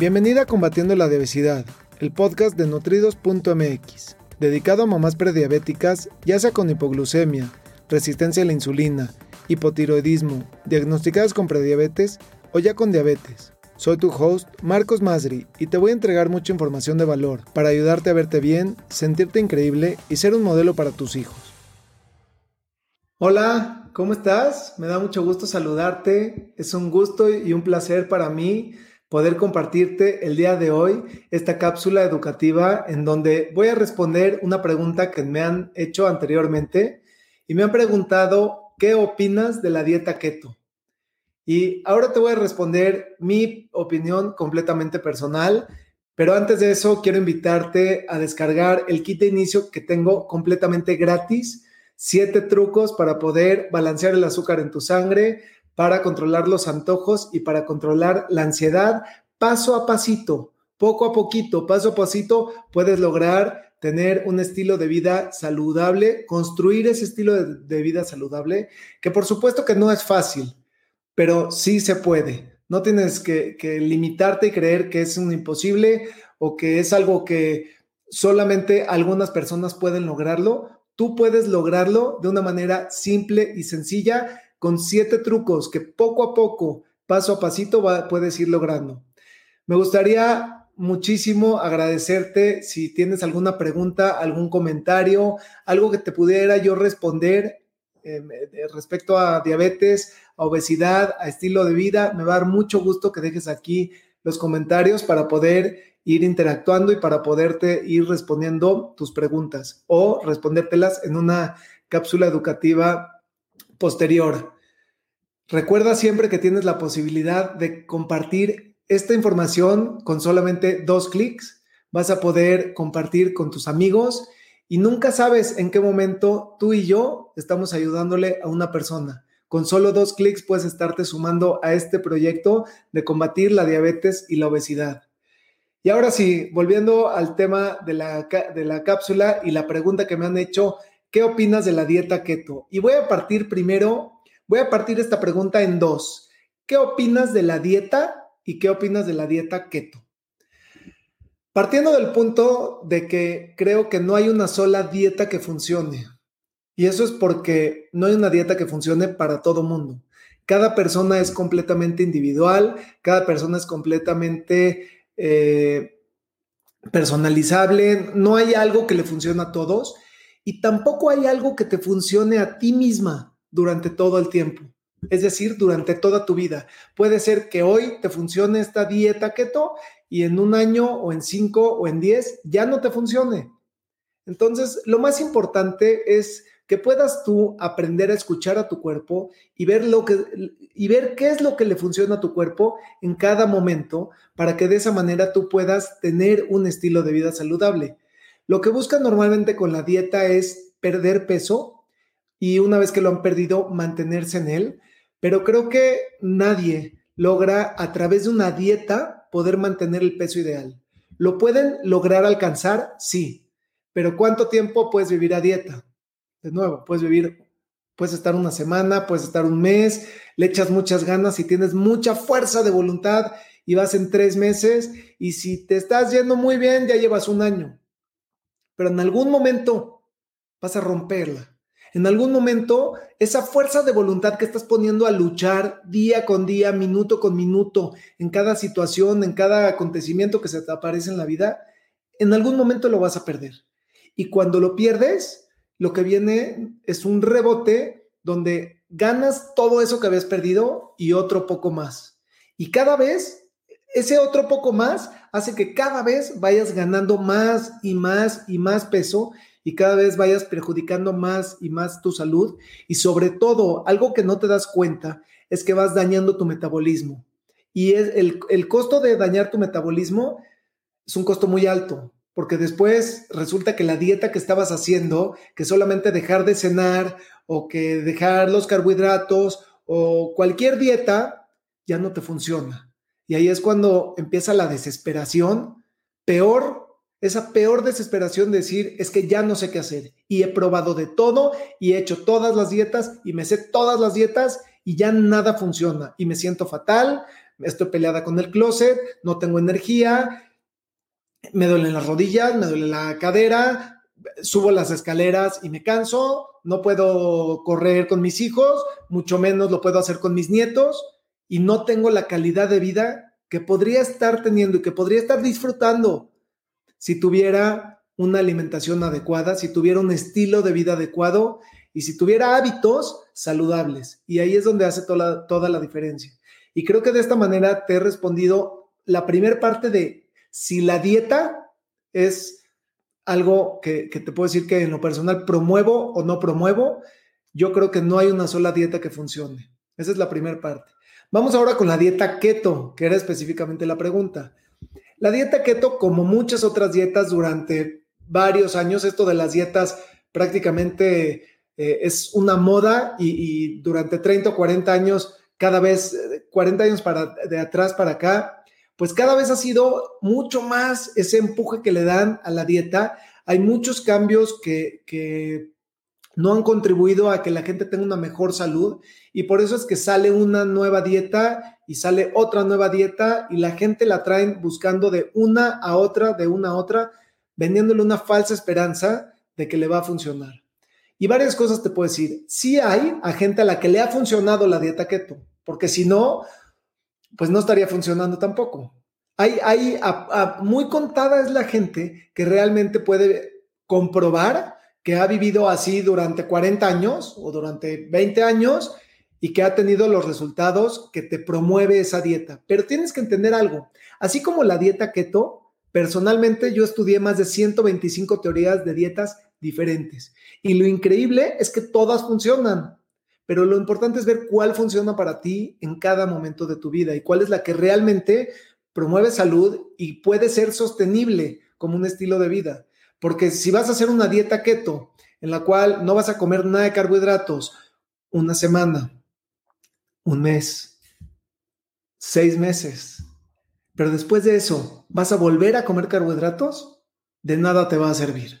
Bienvenida a Combatiendo la Obesidad, el podcast de nutridos.mx, dedicado a mamás prediabéticas, ya sea con hipoglucemia, resistencia a la insulina, hipotiroidismo, diagnosticadas con prediabetes o ya con diabetes. Soy tu host, Marcos Masri, y te voy a entregar mucha información de valor para ayudarte a verte bien, sentirte increíble y ser un modelo para tus hijos. Hola, ¿cómo estás? Me da mucho gusto saludarte. Es un gusto y un placer para mí poder compartirte el día de hoy esta cápsula educativa en donde voy a responder una pregunta que me han hecho anteriormente y me han preguntado qué opinas de la dieta keto. Y ahora te voy a responder mi opinión completamente personal, pero antes de eso quiero invitarte a descargar el kit de inicio que tengo completamente gratis, siete trucos para poder balancear el azúcar en tu sangre, para controlar los antojos y para controlar la ansiedad paso a pasito, poco a poquito, paso a pasito, puedes lograr tener un estilo de vida saludable, construir ese estilo de, vida saludable, que por supuesto que no es fácil, pero sí se puede. No tienes que, que limitarte y creer que es un imposible o que es algo que solamente algunas personas pueden lograrlo. Tú puedes lograrlo de una manera simple y sencilla con siete trucos que poco a poco, paso a pasito, puedes ir logrando. Me gustaría muchísimo agradecerte si tienes alguna pregunta, algún comentario, algo que te pudiera yo responder em, respecto a diabetes, a obesidad, a estilo de vida. Me va a dar mucho gusto que dejes aquí los comentarios para poder ir interactuando y para poderte ir respondiendo tus preguntas o respondértelas en una cápsula educativa posterior. Recuerda siempre que tienes la posibilidad de compartir esta información con solamente dos clics. Vas a poder compartir con tus amigos y nunca sabes en qué momento tú y yo estamos ayudándole a una persona. Con solo dos clics puedes estarte sumando a este proyecto de combatir la diabetes y la obesidad. Y ahora sí, volviendo al tema de la, de la cápsula y la pregunta que me han hecho ¿qué opinas de la dieta keto? Y voy a partir primero, voy a partir esta pregunta en dos. ¿Qué opinas de la dieta y qué opinas de la dieta keto? Partiendo del punto de que creo que no hay una sola dieta que funcione. Y eso es porque no hay una dieta que funcione para todo mundo. Cada persona es completamente individual, cada persona es completamente eh, personalizable, no hay algo que le funcione a todos y tampoco hay algo que te funcione a ti misma durante todo el tiempo. Es decir, durante toda tu vida. Puede ser que hoy te funcione esta dieta keto y en un año o en cinco o en diez ya no te funcione. Entonces, lo más importante es que puedas tú aprender a escuchar a tu cuerpo y ver lo que y ver qué es lo que le funciona a tu cuerpo en cada momento para que de esa manera tú puedas tener un estilo de vida saludable. Lo que buscan normalmente con la dieta es perder peso y una vez que lo han perdido, mantenerse en él. Pero creo que nadie logra a través de una dieta poder mantener el peso ideal. ¿Lo pueden lograr alcanzar? Sí. Pero ¿cuánto tiempo puedes vivir a dieta? De nuevo, puedes vivir, puedes estar una semana, puedes estar un mes, le echas muchas ganas y tienes mucha fuerza de voluntad y vas en tres meses y si te estás yendo muy bien, ya llevas un año pero en algún momento vas a romperla. En algún momento, esa fuerza de voluntad que estás poniendo a luchar día con día, minuto con minuto, en cada situación, en cada acontecimiento que se te aparece en la vida, en algún momento lo vas a perder. Y cuando lo pierdes, lo que viene es un rebote donde ganas todo eso que habías perdido y otro poco más. Y cada vez ese otro poco más hace que cada vez vayas ganando más y más y más peso y cada vez vayas perjudicando más y más tu salud. Y sobre todo, algo que no te das cuenta es que vas dañando tu metabolismo. Y es el, el costo de dañar tu metabolismo es un costo muy alto, porque después resulta que la dieta que estabas haciendo, que solamente dejar de cenar o que dejar los carbohidratos o cualquier dieta, ya no te funciona y ahí es cuando empieza la desesperación, peor, esa peor desesperación de decir, es que ya no sé qué hacer. Y he probado de todo y he hecho todas las dietas y me sé todas las dietas y ya nada funciona. Y me siento fatal, estoy peleada con el closet, no tengo energía, me duelen las rodillas, me duele la cadera, subo las escaleras y me canso, no puedo correr con mis hijos, mucho menos lo puedo hacer con mis nietos y no tengo la calidad de vida que podría estar teniendo y que podría estar disfrutando si tuviera una alimentación adecuada, si tuviera un estilo de vida adecuado y si tuviera hábitos saludables. Y ahí es donde hace toda, toda la diferencia. Y creo que de esta manera te he respondido la primera parte de si la dieta es algo que, que, te puedo decir que en lo personal promuevo o no promuevo, yo creo que no hay una sola dieta que funcione. Esa es la primera parte. Vamos ahora con la dieta keto, que era específicamente la pregunta. La dieta keto, como muchas otras dietas durante varios años, esto de las dietas prácticamente eh, es una moda y, durante 30 o 40 años, cada vez, 40 años para, de atrás para acá, pues cada vez ha sido mucho más ese empuje que le dan a la dieta. Hay muchos cambios que, que no han contribuido a que la gente tenga una mejor salud y por eso es que sale una nueva dieta y sale otra nueva dieta y la gente la traen buscando de una a otra, de una a otra, vendiéndole una falsa esperanza de que le va a funcionar. Y varias cosas te puedo decir. Sí hay a gente a la que le ha funcionado la dieta keto, porque si no, pues no estaría funcionando tampoco. Hay, hay muy contada es la gente que realmente puede comprobar que ha vivido así durante 40 años o durante 20 años y que ha tenido los resultados que te promueve esa dieta. Pero tienes que entender algo. Así como la dieta keto, personalmente yo estudié más de 125 teorías de dietas diferentes. Y lo increíble es que todas funcionan, pero lo importante es ver cuál funciona para ti en cada momento de tu vida y cuál es la que realmente promueve salud y puede ser sostenible como un estilo de vida. Porque si vas a hacer una dieta keto en la cual no vas a comer nada de carbohidratos una semana, un mes, seis meses, pero después de eso vas a volver a comer carbohidratos, de nada te va a servir.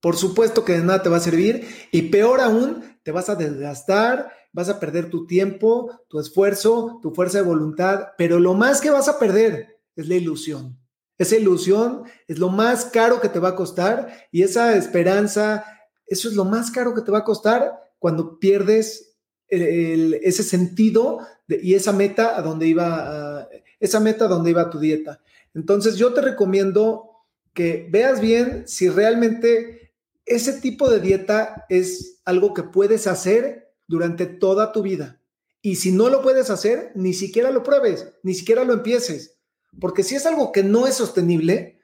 Por supuesto que de nada te va a servir y peor aún, te vas a desgastar, vas a perder tu tiempo, tu esfuerzo, tu fuerza de voluntad, pero lo más que vas a perder es la ilusión. Esa ilusión es lo más caro que te va a costar y esa esperanza, eso es lo más caro que te va a costar cuando pierdes ese sentido y esa meta a donde iba, esa meta a donde iba tu dieta. Entonces yo te recomiendo que veas bien si realmente ese tipo de dieta es algo que puedes hacer durante toda tu vida. Y si no lo puedes hacer, ni siquiera lo pruebes, ni siquiera lo empieces. Porque si es algo que no es sostenible,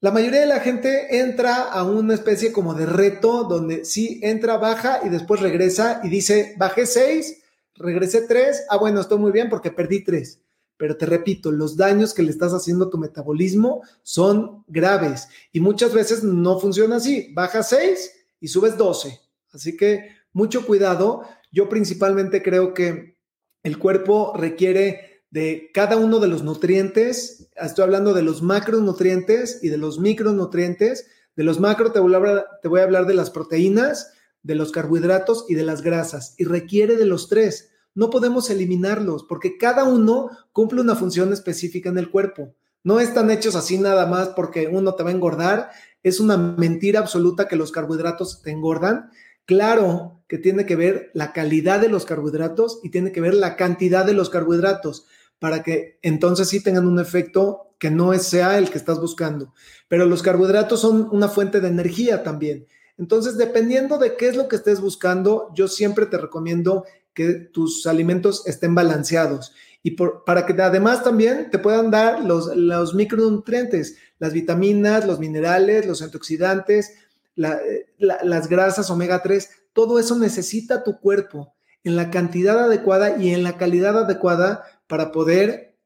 la mayoría de la gente entra a una especie como de reto donde sí entra, baja y después regresa y dice, bajé seis, regresé tres, ah, bueno, estoy muy bien porque perdí tres. Pero te repito, los daños que le estás haciendo a tu metabolismo son graves y muchas veces no funciona así. Bajas 6 y subes 12. Así que mucho cuidado. Yo principalmente creo que el cuerpo requiere de cada uno de los nutrientes. Estoy hablando de los macronutrientes y de los micronutrientes. De los macro te voy a hablar, te voy a hablar de las proteínas, de los carbohidratos y de las grasas. Y requiere de los tres no podemos eliminarlos porque cada uno cumple una función específica en el cuerpo. No están hechos así nada más porque uno te va a engordar. Es una mentira absoluta que los carbohidratos te engordan. Claro que tiene que ver la calidad de los carbohidratos y tiene que ver la cantidad de los carbohidratos para que entonces sí tengan un efecto que no sea el que estás buscando. Pero los carbohidratos son una fuente de energía también. Entonces, dependiendo de qué es lo que estés buscando, yo siempre te recomiendo que tus alimentos estén balanceados y para que además también te puedan dar los, micronutrientes, las vitaminas, los minerales, los antioxidantes, las grasas omega 3, todo eso necesita tu cuerpo en la cantidad adecuada y en la calidad adecuada para poder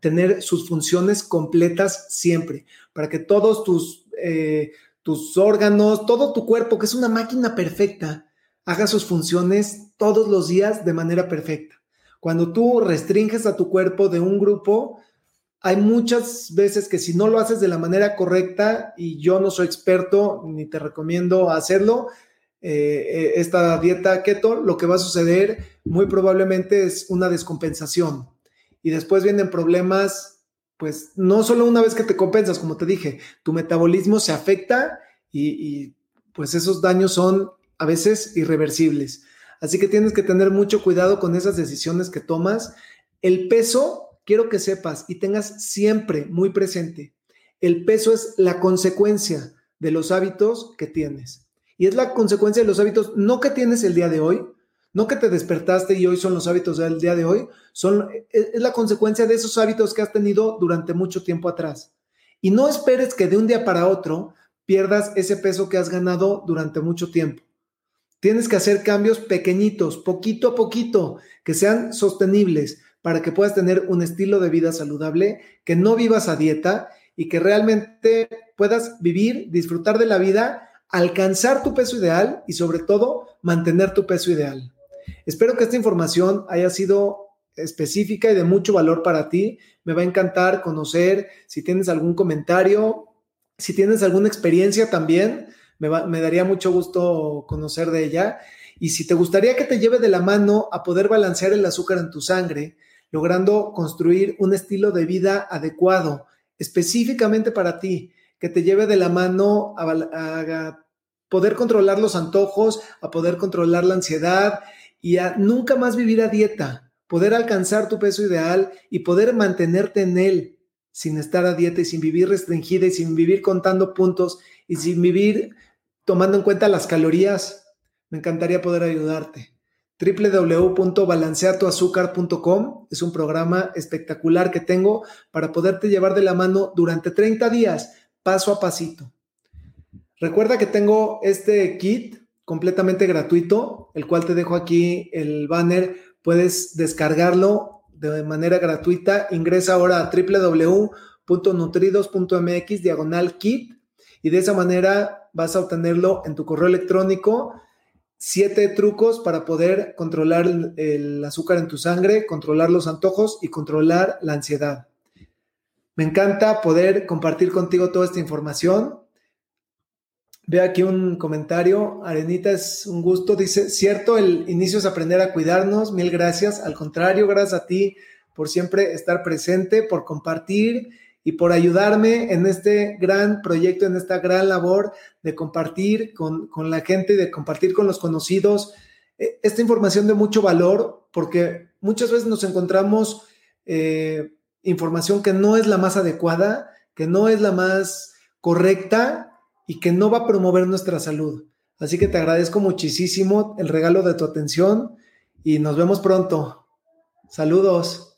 tener sus funciones completas siempre, para que todos tus, eh, tus órganos, todo tu cuerpo, que es una máquina perfecta, haga sus funciones todos los días de manera perfecta. Cuando tú restringes a tu cuerpo de un grupo, hay muchas veces que si no lo haces de la manera correcta, y yo no soy experto ni te recomiendo hacerlo, eh, eh, esta dieta keto, lo que va a suceder muy probablemente es una descompensación. y después vienen problemas, pues no solo una vez que te compensas, como te dije, tu metabolismo se afecta y, y pues esos daños son a veces irreversibles. Así que tienes que tener mucho cuidado con esas decisiones que tomas. El peso, quiero que sepas y tengas siempre muy presente, el peso es la consecuencia de los hábitos que tienes. Y es la consecuencia de los hábitos no que tienes el día de hoy, no que te despertaste y hoy son los hábitos del día de hoy, son, es la consecuencia de esos hábitos que has tenido durante mucho tiempo atrás. Y no esperes que de un día para otro pierdas ese peso que has ganado durante mucho tiempo. Tienes que hacer cambios pequeñitos, poquito a poquito, que sean sostenibles para que puedas tener un estilo de vida saludable, que no vivas a dieta y que realmente puedas vivir, disfrutar de la vida, alcanzar tu peso ideal y sobre todo mantener tu peso ideal. Espero que esta información haya sido específica y de mucho valor para ti. Me va a encantar conocer si tienes algún comentario, si tienes alguna experiencia también me, daría mucho gusto conocer de ella. Y si te gustaría que te lleve de la mano a poder balancear el azúcar en tu sangre, logrando construir un estilo de vida adecuado, específicamente para ti, que te lleve de la mano a, poder controlar los antojos, a poder controlar la ansiedad y a nunca más vivir a dieta, poder alcanzar tu peso ideal y poder mantenerte en él sin estar a dieta y sin vivir restringida y sin vivir contando puntos y sin vivir tomando en cuenta las calorías, me encantaría poder ayudarte. www.balanceatuazúcar.com es un programa espectacular que tengo para poderte llevar de la mano durante 30 días, paso a pasito. Recuerda que tengo este kit completamente gratuito, el cual te dejo aquí el banner. Puedes descargarlo de manera gratuita. Ingresa ahora a www.nutridos.mx diagonal kit y de esa manera vas a obtenerlo en tu correo electrónico. Siete trucos para poder controlar el, azúcar en tu sangre, controlar los antojos y controlar la ansiedad. Me encanta poder compartir contigo toda esta información. Ve aquí un comentario. Arenita, es un gusto. Dice, cierto, el inicio es aprender a cuidarnos. Mil gracias. Al contrario, gracias a ti por siempre estar presente, por compartir y por ayudarme en este gran proyecto, en esta gran labor de compartir con, la gente, de compartir con los conocidos eh, esta información de mucho valor, porque muchas veces nos encontramos eh, información que no es la más adecuada, que no es la más correcta y que no va a promover nuestra salud. Así que te agradezco muchísimo el regalo de tu atención y nos vemos pronto. Saludos.